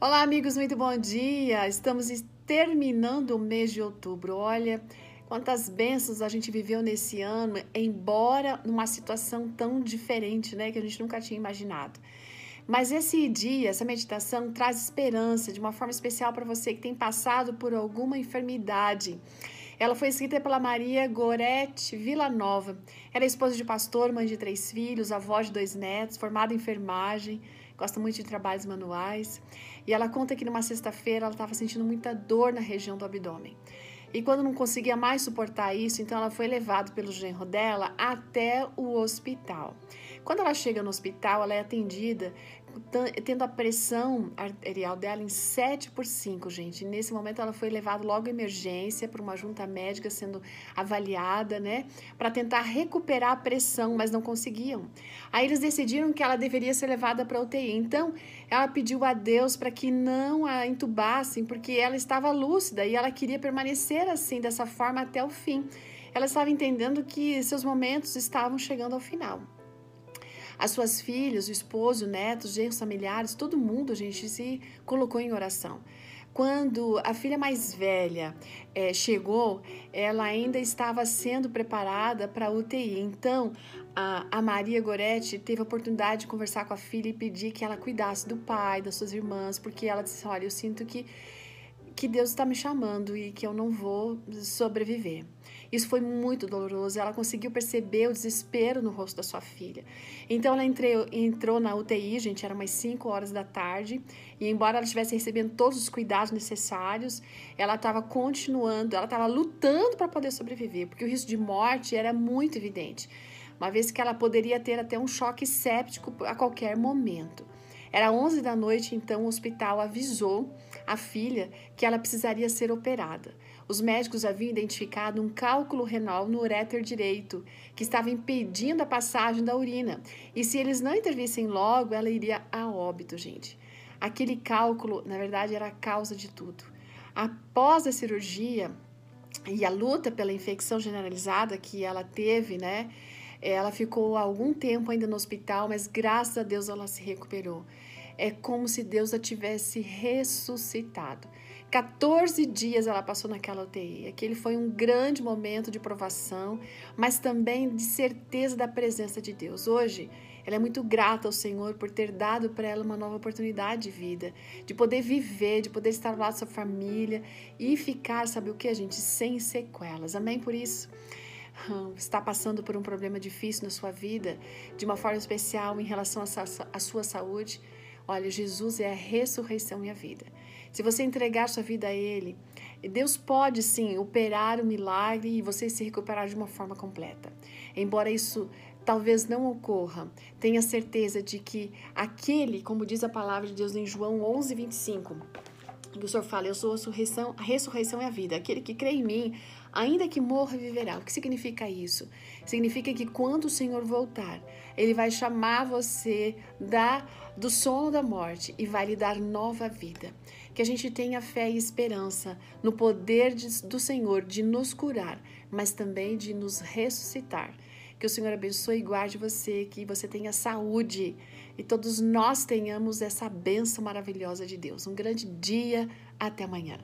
Olá, amigos, muito bom dia. Estamos terminando o mês de outubro. Olha, quantas bênçãos a gente viveu nesse ano, embora numa situação tão diferente, né, que a gente nunca tinha imaginado. Mas esse dia, essa meditação traz esperança de uma forma especial para você que tem passado por alguma enfermidade. Ela foi escrita pela Maria Gorete Villanova. Ela é esposa de pastor, mãe de três filhos, avó de dois netos, formada em enfermagem gosta muito de trabalhos manuais. E ela conta que numa sexta-feira ela estava sentindo muita dor na região do abdômen. E quando não conseguia mais suportar isso, então ela foi levada pelo genro dela até o hospital. Quando ela chega no hospital, ela é atendida tendo a pressão arterial dela em 7 por 5, gente. Nesse momento ela foi levada logo à emergência para uma junta médica sendo avaliada, né, para tentar recuperar a pressão, mas não conseguiam. Aí eles decidiram que ela deveria ser levada para UTI. Então, ela pediu a Deus para que não a entubassem, porque ela estava lúcida e ela queria permanecer assim dessa forma até o fim. Ela estava entendendo que seus momentos estavam chegando ao final. As suas filhas, o esposo, netos, genros, familiares, todo mundo, a gente se colocou em oração. Quando a filha mais velha é, chegou, ela ainda estava sendo preparada para a UTI. Então, a, a, Maria Goretti teve a oportunidade de conversar com a filha e pedir que ela cuidasse do pai, das suas irmãs, porque ela disse: Olha, eu sinto que que Deus está me chamando e que eu não vou sobreviver. Isso foi muito doloroso. Ela conseguiu perceber o desespero no rosto da sua filha. Então ela entrou, na UTI, gente, era umas 5 horas da tarde, e embora ela estivesse recebendo todos os cuidados necessários, ela estava continuando, ela estava lutando para poder sobreviver, porque o risco de morte era muito evidente, uma vez que ela poderia ter até um choque séptico a qualquer momento. Era 11 da noite, então o hospital avisou a filha que ela precisaria ser operada. Os médicos haviam identificado um cálculo renal no uréter direito, que estava impedindo a passagem da urina. E se eles não intervissem logo, ela iria a óbito, gente. Aquele cálculo, na verdade, era a causa de tudo. Após a cirurgia e a luta pela infecção generalizada que ela teve, né? Ela ficou algum tempo ainda no hospital, mas graças a Deus ela se recuperou. É como se Deus a tivesse ressuscitado. 14 dias ela passou naquela UTI. Aquele foi um grande momento de provação, mas também de certeza da presença de Deus. Hoje, ela é muito grata ao Senhor por ter dado para ela uma nova oportunidade de vida, de poder viver, de poder estar lá com sua família e ficar, sabe o que, gente, sem sequelas. Amém por isso está passando por um problema difícil na sua vida, de uma forma especial em relação à sua saúde, olha, Jesus é a ressurreição e a vida. Se você entregar sua vida a Ele, Deus pode sim operar o um milagre e você se recuperar de uma forma completa. Embora isso talvez não ocorra, tenha certeza de que aquele, como diz a palavra de Deus em João 11, 25, que o Senhor fala, eu sou a ressurreição, a ressurreição e a vida. Aquele que crê em mim, ainda que morra, viverá. O que significa isso? Significa que quando o Senhor voltar, Ele vai chamar você da, do sono da morte e vai lhe dar nova vida. Que a gente tenha fé e esperança no poder de, do Senhor de nos curar, mas também de nos ressuscitar. Que o Senhor abençoe e guarde você, que você tenha saúde e todos nós tenhamos essa bênção maravilhosa de Deus. Um grande dia, até amanhã.